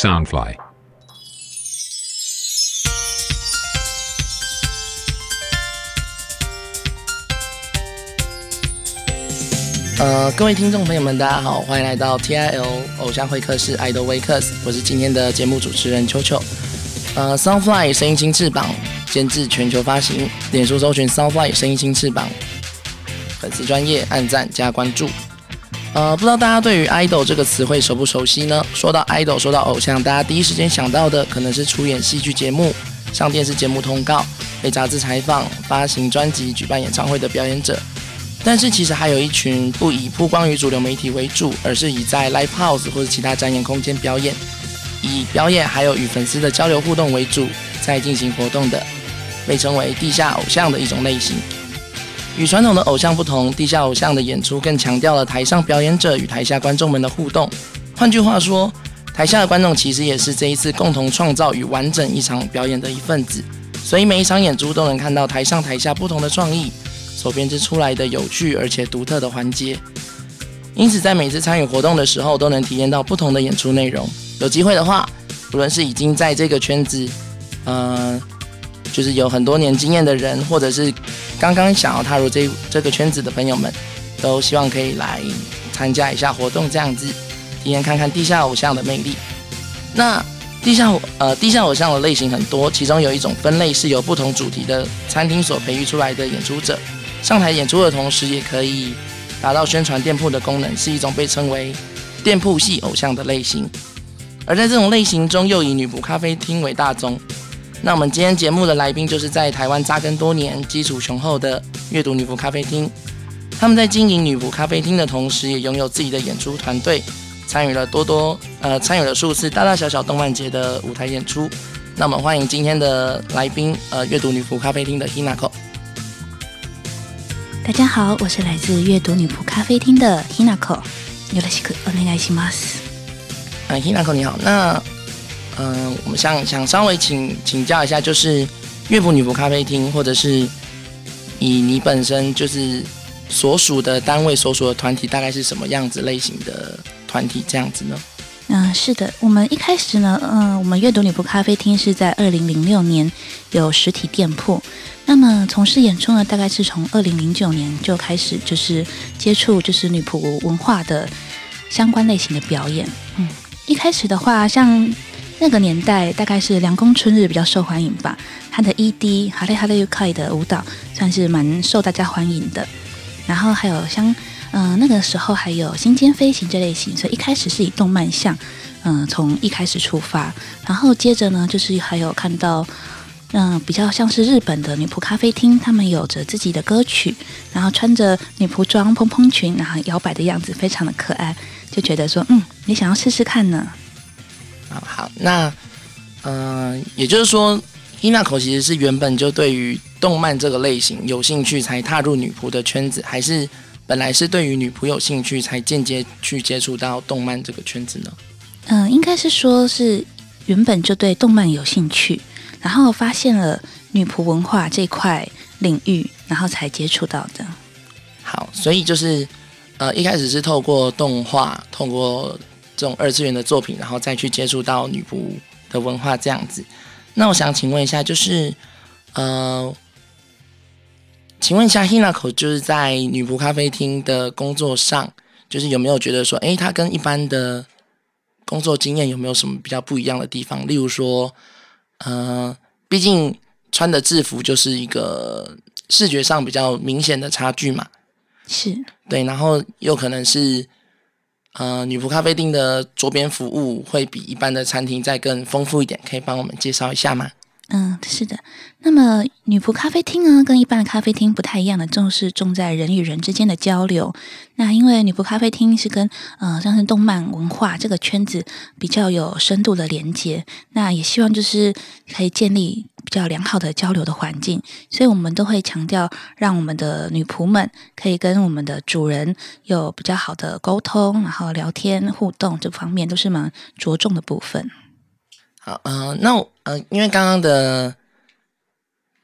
Soundfly。呃，各位听众朋友们，大家好，欢迎来到 TIL 偶像会客室 Idol Wakers，我是今天的节目主持人秋秋。呃，Soundfly 声音新翅膀监制全球发行，脸书搜寻 Soundfly 声音新翅膀，粉丝专业按赞加关注。呃，不知道大家对于 idol 这个词汇熟不熟悉呢？说到 idol，说到偶像，大家第一时间想到的可能是出演戏剧节目、上电视节目通告、被杂志采访、发行专辑、举办演唱会的表演者。但是其实还有一群不以曝光于主流媒体为主，而是以在 live house 或者其他展演空间表演，以表演还有与粉丝的交流互动为主，在进行活动的，被称为地下偶像的一种类型。与传统的偶像不同，地下偶像的演出更强调了台上表演者与台下观众们的互动。换句话说，台下的观众其实也是这一次共同创造与完整一场表演的一份子，所以每一场演出都能看到台上台下不同的创意。所编织出来的有趣而且独特的环节，因此在每次参与活动的时候，都能体验到不同的演出内容。有机会的话，不论是已经在这个圈子，呃，就是有很多年经验的人，或者是刚刚想要踏入这这个圈子的朋友们，都希望可以来参加一下活动，这样子体验看看地下偶像的魅力。那地下呃地下偶像的类型很多，其中有一种分类是由不同主题的餐厅所培育出来的演出者。上台演出的同时，也可以达到宣传店铺的功能，是一种被称为店铺系偶像的类型。而在这种类型中，又以女仆咖啡厅为大宗。那我们今天节目的来宾，就是在台湾扎根多年、基础雄厚的阅读女仆咖啡厅。他们在经营女仆咖啡厅的同时，也拥有自己的演出团队，参与了多多呃参与了数次大大小小动漫节的舞台演出。那我们欢迎今天的来宾，呃，阅读女仆咖啡厅的 Hinako。大家好，我是来自阅读女仆咖啡厅的 Hinako。よろしくお願いします。嗯，Hinako 你好。那 嗯，我们想想稍微请请教一下，就是乐府女仆咖啡厅，或者是以你本身就是所属的单位、所属的团体，大概是什么样子类型的团体这样子呢？嗯，是的，我们一开始呢，嗯，我们阅读女仆咖啡厅是在二零零六年有实体店铺。那么从事演出呢，大概是从二零零九年就开始，就是接触就是女仆文化的相关类型的表演。嗯，一开始的话，像那个年代，大概是凉宫春日比较受欢迎吧。他的 ED 哈雷哈雷 UK 的舞蹈算是蛮受大家欢迎的。然后还有像嗯那个时候还有星间飞行这类型，所以一开始是以动漫像嗯从一开始出发，然后接着呢就是还有看到。嗯，比较像是日本的女仆咖啡厅，他们有着自己的歌曲，然后穿着女仆装、蓬蓬裙，然后摇摆的样子非常的可爱，就觉得说，嗯，你想要试试看呢？啊，好，那，嗯，也就是说，Hinako 其实是原本就对于动漫这个类型有兴趣，才踏入女仆的圈子，还是本来是对于女仆有兴趣，才间接去接触到动漫这个圈子呢？嗯，应该是说是原本就对动漫有兴趣。然后发现了女仆文化这块领域，然后才接触到的。好，所以就是呃，一开始是透过动画，透过这种二次元的作品，然后再去接触到女仆的文化这样子。那我想请问一下，就是呃，请问一下 Hinako，就是在女仆咖啡厅的工作上，就是有没有觉得说，哎，他跟一般的工作经验有没有什么比较不一样的地方？例如说。呃，毕竟穿的制服就是一个视觉上比较明显的差距嘛。是对，然后又可能是呃，女仆咖啡厅的桌边服务会比一般的餐厅再更丰富一点，可以帮我们介绍一下吗？嗯，是的。那么女仆咖啡厅呢，跟一般的咖啡厅不太一样的，重视重在人与人之间的交流。那因为女仆咖啡厅是跟呃像是动漫文化这个圈子比较有深度的连接，那也希望就是可以建立较良好的交流的环境，所以我们都会强调让我们的女仆们可以跟我们的主人有比较好的沟通，然后聊天互动这方面都是蛮着重的部分。好，呃，那呃，因为刚刚的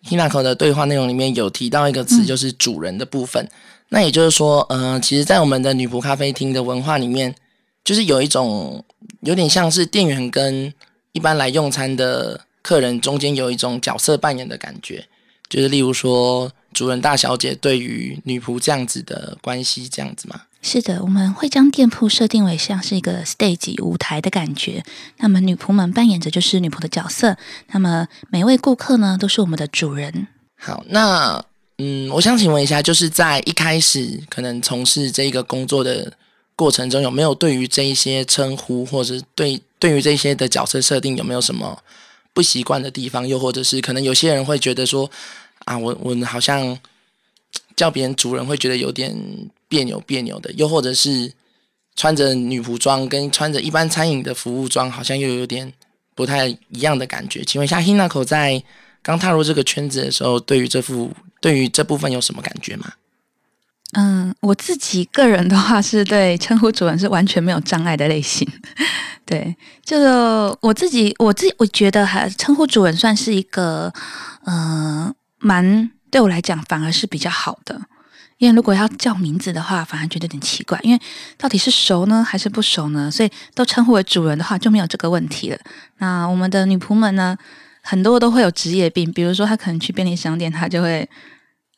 Hinako 的对话内容里面有提到一个词，就是主人的部分。那也就是说，呃，其实，在我们的女仆咖啡厅的文化里面，就是有一种有点像是店员跟一般来用餐的客人中间有一种角色扮演的感觉，就是例如说主人大小姐对于女仆这样子的关系，这样子吗？是的，我们会将店铺设定为像是一个 stage 舞台的感觉。那么女仆们扮演着就是女仆的角色，那么每位顾客呢都是我们的主人。好，那嗯，我想请问一下，就是在一开始可能从事这个工作的过程中，有没有对于这一些称呼，或者对对于这些的角色设定，有没有什么不习惯的地方？又或者是可能有些人会觉得说，啊，我我好像叫别人主人会觉得有点。别扭别扭的，又或者是穿着女仆装跟穿着一般餐饮的服务装，好像又有点不太一样的感觉。请问一下，Hinako 在刚踏入这个圈子的时候，对于这副对于这部分有什么感觉吗？嗯，我自己个人的话，是对称呼主人是完全没有障碍的类型。对，就我自己，我自己我觉得还称呼主人算是一个，嗯，蛮对我来讲反而是比较好的。因为如果要叫名字的话，反而觉得有点奇怪。因为到底是熟呢还是不熟呢？所以都称呼为主人的话，就没有这个问题了。那我们的女仆们呢，很多都会有职业病，比如说她可能去便利商店，她就会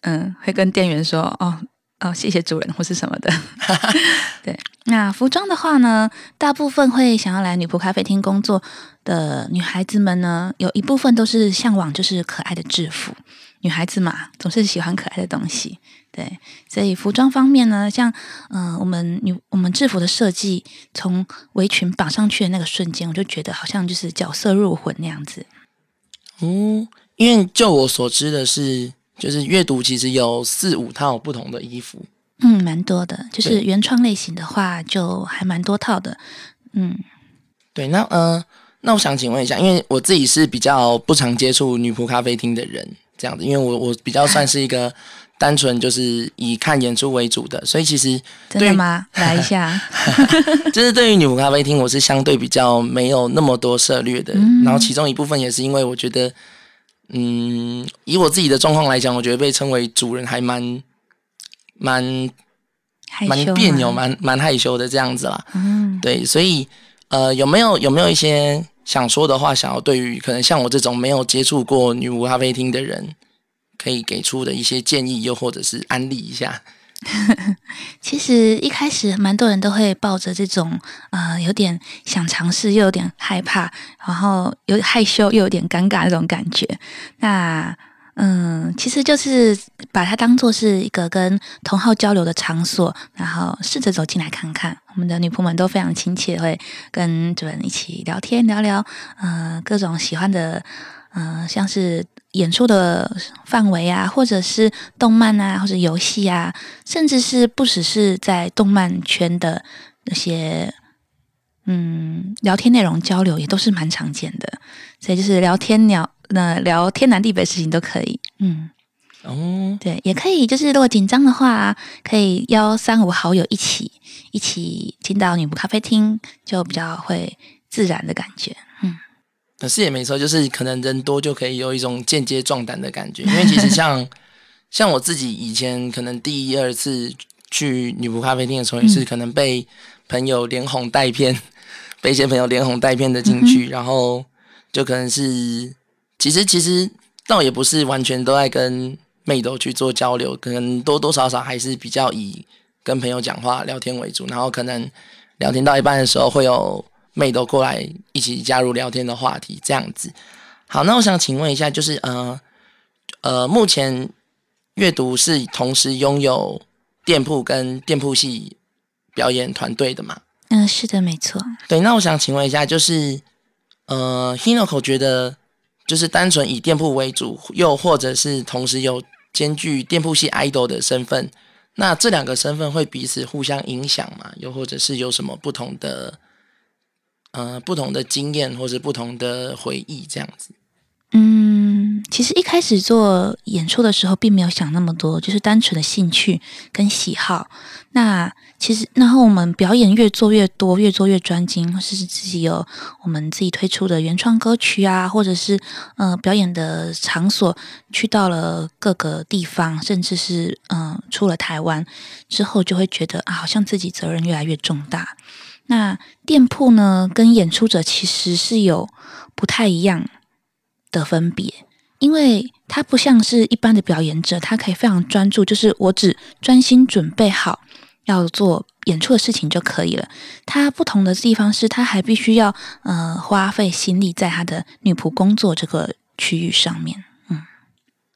嗯，会跟店员说：“哦哦，谢谢主人，或是什么的。” 对。那服装的话呢，大部分会想要来女仆咖啡厅工作的女孩子们呢，有一部分都是向往就是可爱的制服。女孩子嘛，总是喜欢可爱的东西。对，所以服装方面呢，像嗯，我们女我们制服的设计，从围裙绑上去的那个瞬间，我就觉得好像就是角色入魂那样子。哦，因为就我所知的是，就是阅读其实有四五套不同的衣服。嗯，蛮多的，就是原创类型的话，就还蛮多套的。嗯，对，那嗯，那我想请问一下，因为我自己是比较不常接触女仆咖啡厅的人，这样子，因为我我比较算是一个。单纯就是以看演出为主的，所以其实真的吗？来一下，就是对于女仆咖啡厅，我是相对比较没有那么多涉略的。然后其中一部分也是因为我觉得，嗯，以我自己的状况来讲，我觉得被称为主人还蛮蛮蛮别扭、蛮蛮害羞的这样子啦。嗯，对，所以呃，有没有有没有一些想说的话，想要对于可能像我这种没有接触过女巫咖啡厅的人？可以给出的一些建议，又或者是安利一下。其实一开始蛮多人都会抱着这种呃有点想尝试又有点害怕，然后有害羞又有点尴尬那种感觉。那嗯，其实就是把它当做是一个跟同好交流的场所，然后试着走进来看看。我们的女仆们都非常亲切，会跟主人一起聊天聊聊，嗯，各种喜欢的，嗯，像是。演出的范围啊，或者是动漫啊，或者游戏啊，甚至是不只是在动漫圈的那些嗯聊天内容交流，也都是蛮常见的。所以就是聊天聊那聊天南地北事情都可以。嗯，哦，对，也可以。就是如果紧张的话，可以邀三五好友一起一起进到女仆咖啡厅，就比较会自然的感觉。嗯。可是也没错，就是可能人多就可以有一种间接壮胆的感觉。因为其实像像我自己以前可能第一二次去女仆咖啡厅的时候，也是可能被朋友连哄带骗，被一些朋友连哄带骗的进去，然后就可能是其实其实倒也不是完全都在跟妹都去做交流，可能多多少少还是比较以跟朋友讲话聊天为主，然后可能聊天到一半的时候会有。妹都过来一起加入聊天的话题，这样子。好，那我想请问一下，就是呃呃，目前阅读是同时拥有店铺跟店铺系表演团队的吗？嗯，是的，没错。对，那我想请问一下，就是呃，Hinoko 觉得就是单纯以店铺为主，又或者是同时有兼具店铺系 idol 的身份，那这两个身份会彼此互相影响吗？又或者是有什么不同的？呃，不同的经验或者不同的回忆，这样子。嗯，其实一开始做演出的时候，并没有想那么多，就是单纯的兴趣跟喜好。那其实，然后我们表演越做越多，越做越专精，或是自己有我们自己推出的原创歌曲啊，或者是呃表演的场所，去到了各个地方，甚至是嗯出了台湾之后，就会觉得啊，好像自己责任越来越重大。那店铺呢，跟演出者其实是有不太一样的分别，因为他不像是一般的表演者，他可以非常专注，就是我只专心准备好要做演出的事情就可以了。他不同的地方是，他还必须要呃花费心力在他的女仆工作这个区域上面。嗯，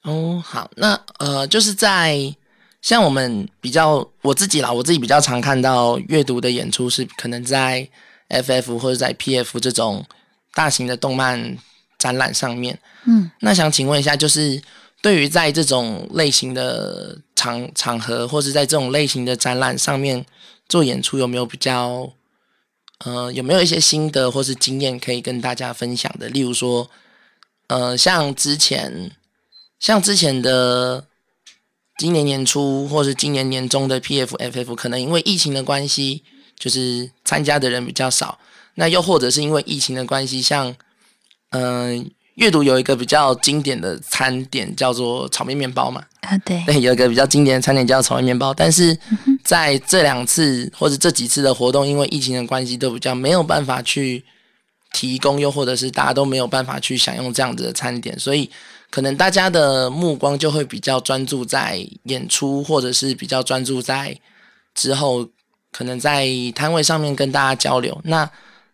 哦，好，那呃，就是在。像我们比较我自己啦，我自己比较常看到阅读的演出是可能在 FF 或者在 PF 这种大型的动漫展览上面。嗯，那想请问一下，就是对于在这种类型的场场合，或是在这种类型的展览上面做演出，有没有比较呃有没有一些心得或是经验可以跟大家分享的？例如说，呃，像之前像之前的。今年年初或是今年年中的 PFFF，可能因为疫情的关系，就是参加的人比较少。那又或者是因为疫情的关系，像嗯，阅读有一个比较经典的餐点叫做炒面面包嘛。啊，对，对，有一个比较经典的餐点叫炒面面包。但是在这两次或者这几次的活动，因为疫情的关系，都比较没有办法去提供，又或者是大家都没有办法去享用这样子的餐点，所以。可能大家的目光就会比较专注在演出，或者是比较专注在之后，可能在摊位上面跟大家交流。那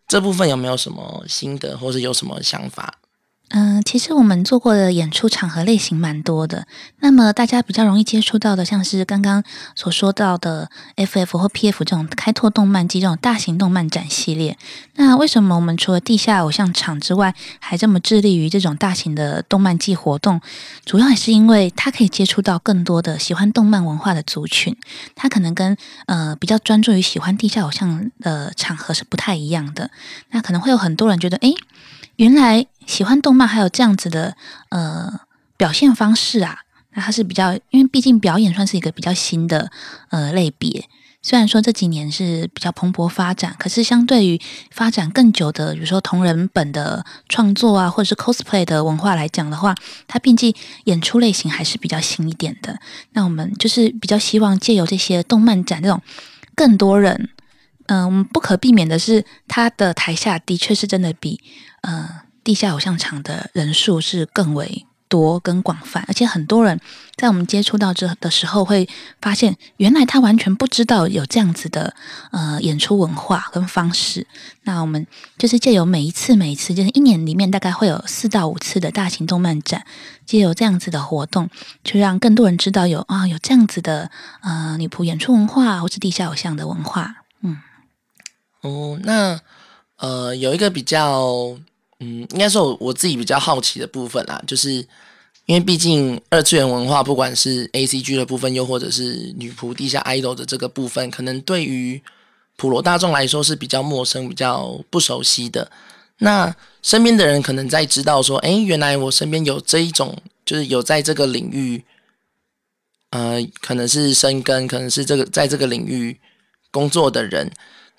这部分有没有什么心得，或是有什么想法？嗯，其实我们做过的演出场合类型蛮多的。那么大家比较容易接触到的，像是刚刚所说到的 FF 或 PF 这种开拓动漫季这种大型动漫展系列。那为什么我们除了地下偶像场之外，还这么致力于这种大型的动漫季活动？主要也是因为它可以接触到更多的喜欢动漫文化的族群。它可能跟呃比较专注于喜欢地下偶像的场合是不太一样的。那可能会有很多人觉得，诶，原来。喜欢动漫还有这样子的呃表现方式啊，那它是比较，因为毕竟表演算是一个比较新的呃类别。虽然说这几年是比较蓬勃发展，可是相对于发展更久的，比如说同人本的创作啊，或者是 cosplay 的文化来讲的话，它毕竟演出类型还是比较新一点的。那我们就是比较希望借由这些动漫展这种更多人，嗯，不可避免的是，他的台下的确是真的比呃。地下偶像场的人数是更为多、跟广泛，而且很多人在我们接触到这的时候，会发现原来他完全不知道有这样子的呃演出文化跟方式。那我们就是借由每一次、每一次，就是一年里面大概会有四到五次的大型动漫展，借由这样子的活动，去让更多人知道有啊有这样子的呃女仆演出文化，或是地下偶像的文化。哦，那呃有一个比较。嗯，应该说我我自己比较好奇的部分啦，就是因为毕竟二次元文化，不管是 A C G 的部分，又或者是女仆地下 idol 的这个部分，可能对于普罗大众来说是比较陌生、比较不熟悉的。那身边的人可能在知道说，哎，原来我身边有这一种，就是有在这个领域，呃，可能是生根，可能是这个在这个领域工作的人。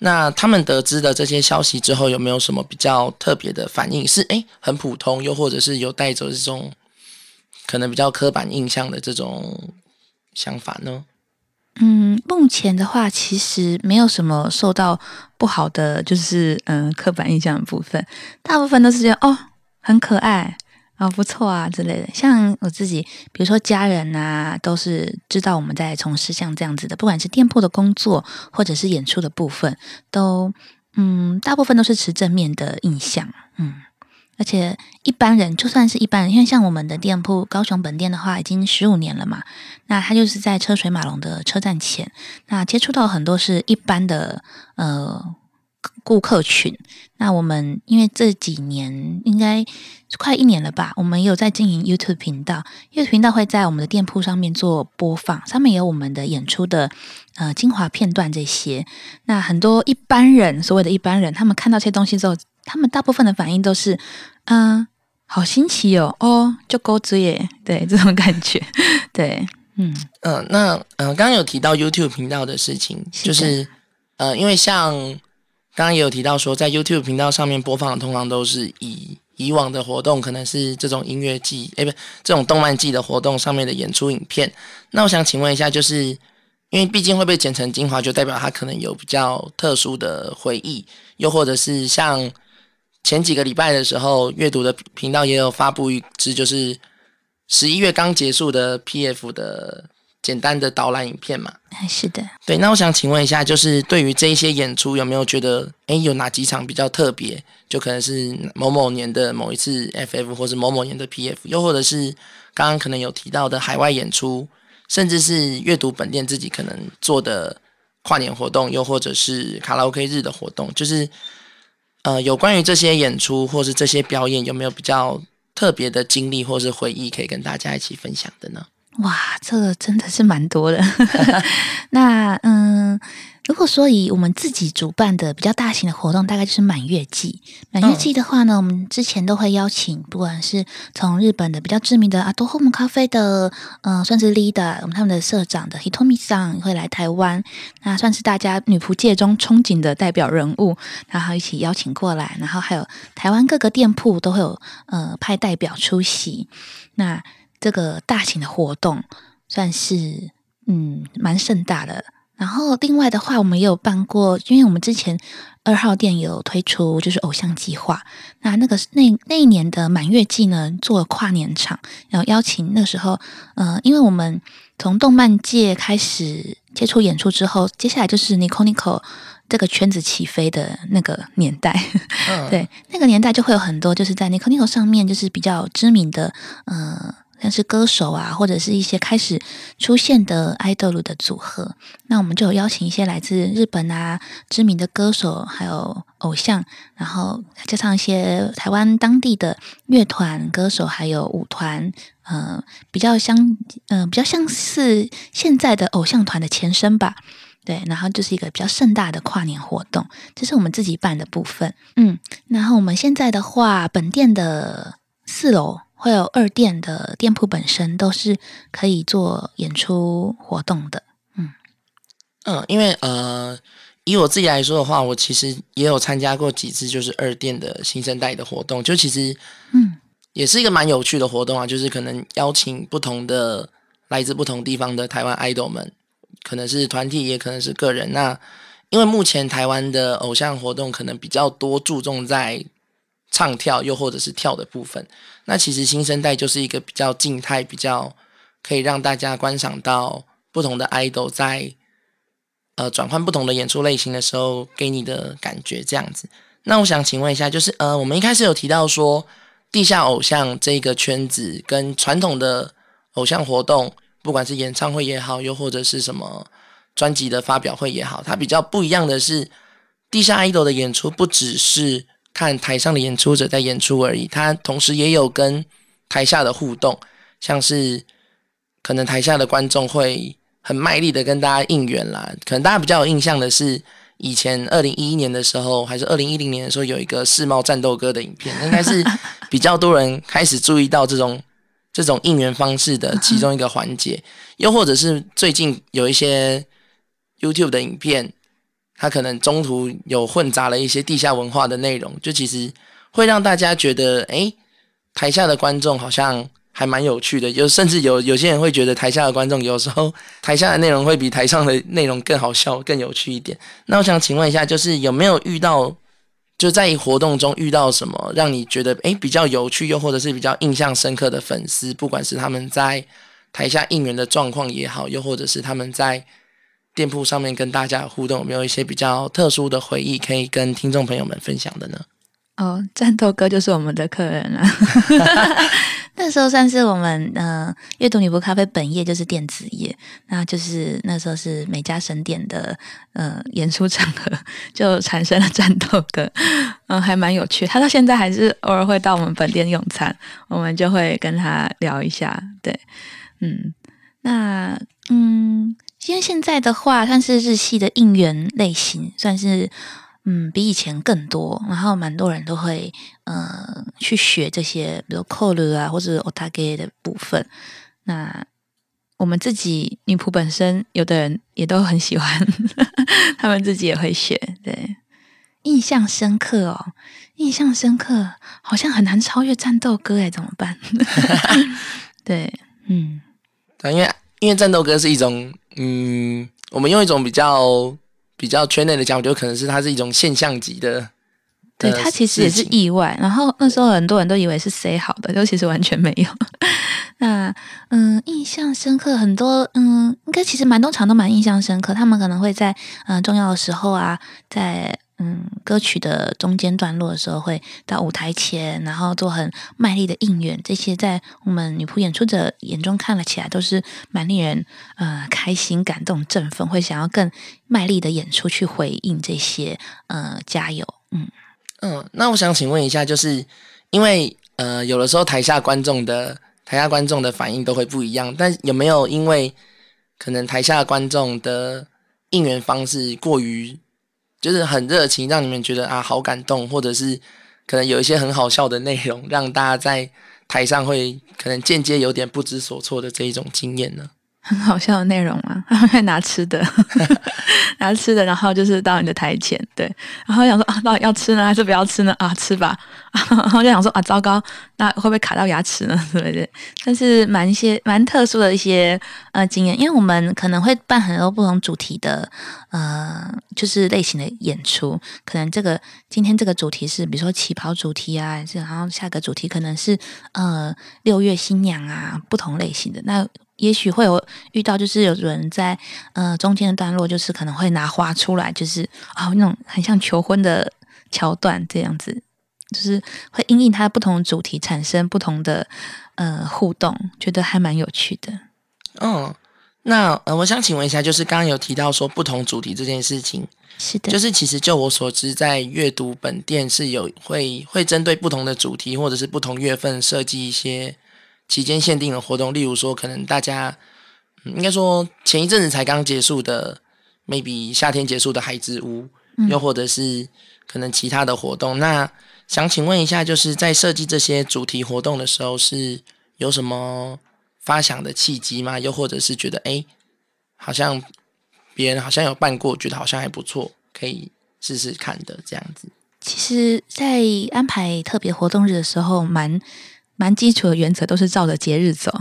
那他们得知的这些消息之后，有没有什么比较特别的反应？是诶很普通，又或者是有带着这种可能比较刻板印象的这种想法呢？嗯，目前的话，其实没有什么受到不好的，就是嗯刻板印象的部分，大部分都是觉得哦很可爱。啊，不错啊，之类的。像我自己，比如说家人啊，都是知道我们在从事像这样子的，不管是店铺的工作，或者是演出的部分，都嗯，大部分都是持正面的印象。嗯，而且一般人，就算是一般人，因为像我们的店铺高雄本店的话，已经十五年了嘛，那他就是在车水马龙的车站前，那接触到很多是一般的呃。顾客群，那我们因为这几年应该快一年了吧，我们有在经营 YouTube 频道，YouTube 频道会在我们的店铺上面做播放，上面有我们的演出的呃精华片段这些。那很多一般人，所谓的一般人，他们看到这些东西之后，他们大部分的反应都是，嗯，好新奇哦，哦，就钩子耶，对这种感觉，对，嗯。嗯，那呃，刚刚有提到 YouTube 频道的事情，就是呃，因为像刚刚也有提到说，在 YouTube 频道上面播放的通常都是以以往的活动，可能是这种音乐季，哎，不，这种动漫季的活动上面的演出影片。那我想请问一下，就是因为毕竟会被剪成精华，就代表它可能有比较特殊的回忆，又或者是像。前几个礼拜的时候，阅读的频道也有发布一支，就是十一月刚结束的 P.F 的简单的导览影片嘛。是的，对。那我想请问一下，就是对于这一些演出，有没有觉得，哎，有哪几场比较特别？就可能是某某年的某一次 F.F，或是某某年的 P.F，又或者是刚刚可能有提到的海外演出，甚至是阅读本店自己可能做的跨年活动，又或者是卡拉 OK 日的活动，就是。呃，有关于这些演出或是这些表演，有没有比较特别的经历或是回忆可以跟大家一起分享的呢？哇，这个真的是蛮多的。那嗯。如果说以我们自己主办的比较大型的活动，大概就是满月季。满月季的话呢，我们之前都会邀请，不管是从日本的比较知名的阿多 home 咖啡的，呃，算是 leader，我们他们的社长的 Hitomi 上会来台湾，那算是大家女仆界中憧憬的代表人物，然后一起邀请过来，然后还有台湾各个店铺都会有呃派代表出席。那这个大型的活动算是嗯蛮盛大的。然后另外的话，我们也有办过，因为我们之前二号店有推出就是偶像计划，那那个那那一年的满月季呢，做了跨年场，然后邀请那时候，呃，因为我们从动漫界开始接触演出之后，接下来就是 Nico Nico 这个圈子起飞的那个年代，对，那个年代就会有很多就是在 Nico Nico 上面就是比较知名的，呃。像是歌手啊，或者是一些开始出现的 idol 的组合，那我们就有邀请一些来自日本啊知名的歌手，还有偶像，然后加上一些台湾当地的乐团歌手，还有舞团，呃，比较相，嗯，比较像是现在的偶像团的前身吧。对，然后就是一个比较盛大的跨年活动，这是我们自己办的部分。嗯，然后我们现在的话，本店的四楼。会有二店的店铺本身都是可以做演出活动的，嗯嗯，因为呃，以我自己来说的话，我其实也有参加过几次，就是二店的新生代的活动，就其实嗯，也是一个蛮有趣的活动啊，就是可能邀请不同的来自不同地方的台湾 idol 们，可能是团体，也可能是个人。那因为目前台湾的偶像活动可能比较多注重在。唱跳又或者是跳的部分，那其实新生代就是一个比较静态、比较可以让大家观赏到不同的 idol 在呃转换不同的演出类型的时候给你的感觉这样子。那我想请问一下，就是呃，我们一开始有提到说地下偶像这个圈子跟传统的偶像活动，不管是演唱会也好，又或者是什么专辑的发表会也好，它比较不一样的是，地下 idol 的演出不只是。看台上的演出者在演出而已，他同时也有跟台下的互动，像是可能台下的观众会很卖力的跟大家应援啦。可能大家比较有印象的是，以前二零一一年的时候，还是二零一零年的时候，有一个世贸战斗歌的影片，应该是比较多人开始注意到这种这种应援方式的其中一个环节。又或者是最近有一些 YouTube 的影片。他可能中途有混杂了一些地下文化的内容，就其实会让大家觉得，哎，台下的观众好像还蛮有趣的。有甚至有有些人会觉得台下的观众有时候台下的内容会比台上的内容更好笑、更有趣一点。那我想请问一下，就是有没有遇到就在活动中遇到什么让你觉得哎比较有趣，又或者是比较印象深刻的粉丝？不管是他们在台下应援的状况也好，又或者是他们在。店铺上面跟大家互动，有没有一些比较特殊的回忆可以跟听众朋友们分享的呢？哦，战斗哥就是我们的客人了。那时候算是我们呃阅读女仆咖啡本业就是电子业，那就是那时候是每家神店的呃演出场合就产生了战斗哥，嗯，还蛮有趣。他到现在还是偶尔会到我们本店用餐，我们就会跟他聊一下。对，嗯，那嗯。因为现在的话，算是日系的应援类型，算是嗯，比以前更多，然后蛮多人都会呃去学这些，比如 call 啊或者 otage 的部分。那我们自己女仆本身，有的人也都很喜欢，他们自己也会学。对，印象深刻哦，印象深刻，好像很难超越战斗歌哎，怎么办？对，嗯，对，因为因为战斗歌是一种，嗯，我们用一种比较。比较圈内的讲，我觉得可能是它是一种现象级的，对它其实也是意外。然后那时候很多人都以为是 say 好的，就其实完全没有。那嗯，印象深刻很多，嗯，应该其实蛮多场都蛮印象深刻。他们可能会在嗯重要的时候啊，在。嗯，歌曲的中间段落的时候，会到舞台前，然后做很卖力的应援。这些在我们女仆演出者眼中看了起来，都是蛮令人呃开心、感动、振奋，会想要更卖力的演出去回应这些呃加油。嗯嗯，那我想请问一下，就是因为呃有的时候台下观众的台下观众的反应都会不一样，但有没有因为可能台下观众的应援方式过于？就是很热情，让你们觉得啊好感动，或者是可能有一些很好笑的内容，让大家在台上会可能间接有点不知所措的这一种经验呢？很好笑的内容吗？他会拿吃的，拿吃的，然后就是到你的台前，对，然后想说啊，到底要吃呢，还是不要吃呢？啊，吃吧，然后就想说啊，糟糕，那会不会卡到牙齿呢？对不对？但是蛮一些蛮特殊的一些呃经验，因为我们可能会办很多不同主题的呃，就是类型的演出，可能这个今天这个主题是比如说旗袍主题啊，是然后下个主题可能是呃六月新娘啊，不同类型的那。也许会有遇到，就是有人在呃中间的段落，就是可能会拿花出来，就是啊那种很像求婚的桥段这样子，就是会因应它不同的主题产生不同的呃互动，觉得还蛮有趣的。嗯，那呃我想请问一下，就是刚刚有提到说不同主题这件事情，是的，就是其实就我所知，在阅读本店是有会会针对不同的主题或者是不同月份设计一些。期间限定的活动，例如说，可能大家应该说前一阵子才刚结束的，maybe 夏天结束的海之屋，又或者是可能其他的活动。那想请问一下，就是在设计这些主题活动的时候，是有什么发想的契机吗？又或者是觉得，哎，好像别人好像有办过，觉得好像还不错，可以试试看的这样子。其实，在安排特别活动日的时候，蛮。蛮基础的原则都是照着节日走，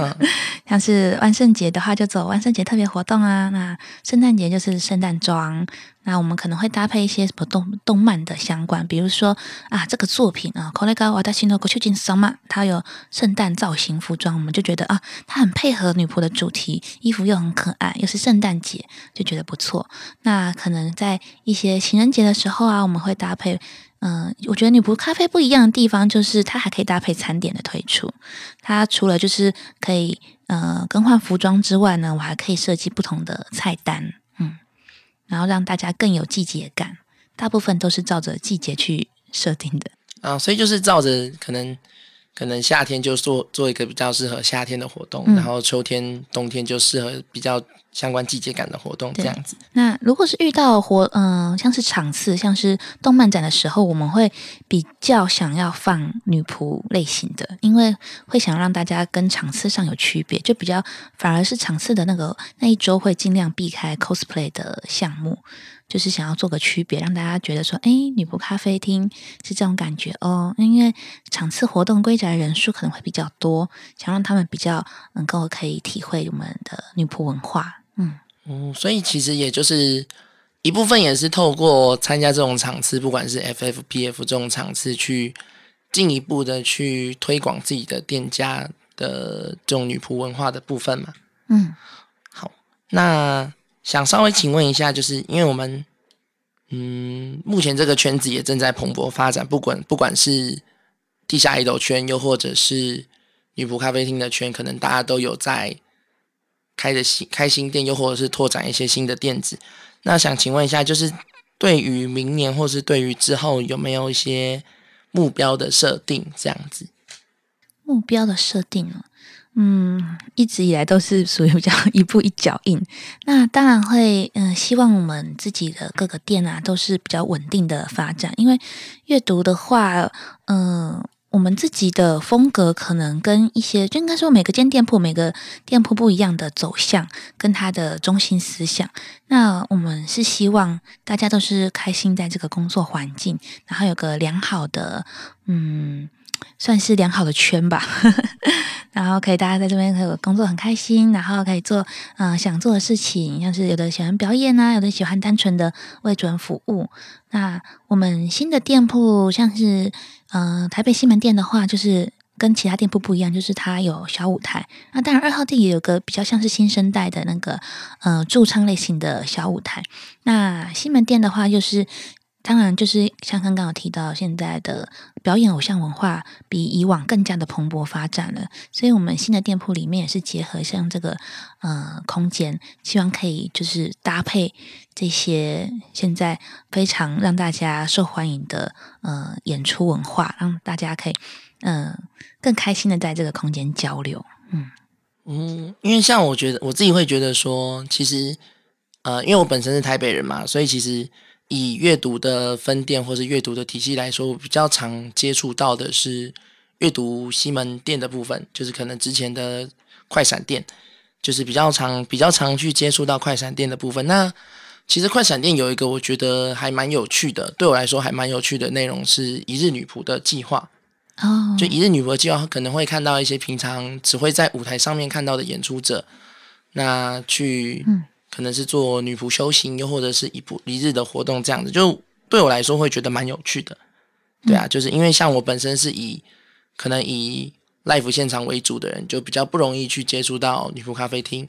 像是万圣节的话就走万圣节特别活动啊，那圣诞节就是圣诞装，那我们可能会搭配一些什么动动漫的相关，比如说啊这个作品啊，《Kolega w a t a s h i no kochujin sama》，它有圣诞造型服装，我们就觉得啊它很配合女仆的主题，衣服又很可爱，又是圣诞节，就觉得不错。那可能在一些情人节的时候啊，我们会搭配。嗯，我觉得女仆咖啡不一样的地方就是它还可以搭配餐点的推出。它除了就是可以呃更换服装之外呢，我还可以设计不同的菜单，嗯，然后让大家更有季节感。大部分都是照着季节去设定的啊，所以就是照着可能可能夏天就做做一个比较适合夏天的活动，然后秋天冬天就适合比较。相关季节感的活动这样子。那如果是遇到活，嗯，像是场次，像是动漫展的时候，我们会比较想要放女仆类型的，因为会想让大家跟场次上有区别，就比较反而是场次的那个那一周会尽量避开 cosplay 的项目，就是想要做个区别，让大家觉得说，哎，女仆咖啡厅是这种感觉哦。因为场次活动规则人数可能会比较多，想让他们比较能够可以体会我们的女仆文化。嗯嗯，所以其实也就是一部分也是透过参加这种场次，不管是 FFPF 这种场次，去进一步的去推广自己的店家的这种女仆文化的部分嘛。嗯，好，那想稍微请问一下，就是因为我们嗯，目前这个圈子也正在蓬勃发展，不管不管是地下一斗圈，又或者是女仆咖啡厅的圈，可能大家都有在。开的新开新店，又或者是拓展一些新的店子。那想请问一下，就是对于明年，或是对于之后，有没有一些目标的设定？这样子，目标的设定呢？嗯，一直以来都是属于比较一步一脚印。那当然会，嗯，希望我们自己的各个店啊都是比较稳定的发展。因为阅读的话，嗯，我们自己的风格可能跟一些，就应该说每个间店铺、每个店铺不一样的走向跟它的中心思想。那我们是希望大家都是开心在这个工作环境，然后有个良好的，嗯。算是良好的圈吧，然后可以大家在这边可以工作很开心，然后可以做嗯想做的事情，像是有的喜欢表演啊，有的喜欢单纯的为主人服务。那我们新的店铺像是嗯台北西门店的话，就是跟其他店铺不一样，就是它有小舞台。那当然二号店也有个比较像是新生代的那个嗯驻唱类型的小舞台。那西门店的话就是。当然，就是像刚刚有提到，现在的表演偶像文化比以往更加的蓬勃发展了。所以，我们新的店铺里面也是结合像这个呃空间，希望可以就是搭配这些现在非常让大家受欢迎的呃演出文化，让大家可以嗯更开心的在这个空间交流。嗯嗯，因为像我觉得我自己会觉得说，其实呃，因为我本身是台北人嘛，所以其实。以阅读的分店或是阅读的体系来说，我比较常接触到的是阅读西门店的部分，就是可能之前的快闪店，就是比较常比较常去接触到快闪店的部分。那其实快闪店有一个我觉得还蛮有趣的，对我来说还蛮有趣的内容是一日女仆的计划。哦，就一日女仆的计划可能会看到一些平常只会在舞台上面看到的演出者，那去。可能是做女仆修行，又或者是一部一日的活动这样子，就对我来说会觉得蛮有趣的。对啊，就是因为像我本身是以可能以 live 现场为主的人，就比较不容易去接触到女仆咖啡厅，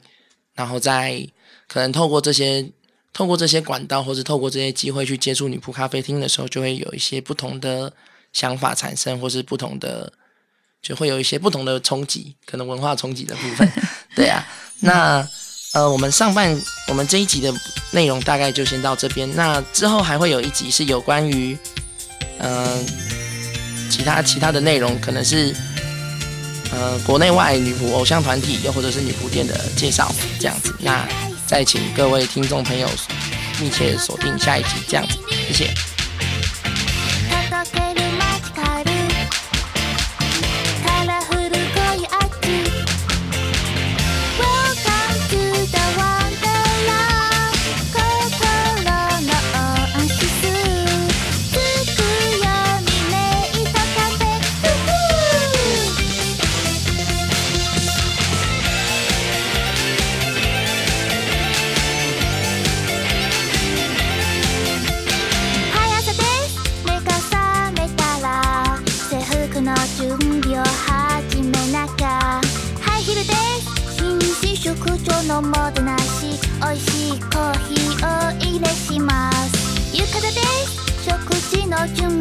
然后在可能透过这些透过这些管道，或是透过这些机会去接触女仆咖啡厅的时候，就会有一些不同的想法产生，或是不同的就会有一些不同的冲击，可能文化冲击的部分。对啊，那。呃，我们上半我们这一集的内容大概就先到这边。那之后还会有一集是有关于，嗯，其他其他的内容，可能是呃国内外女仆偶像团体，又或者是女仆店的介绍这样子。那再请各位听众朋友密切锁定下一集这样子，谢谢。事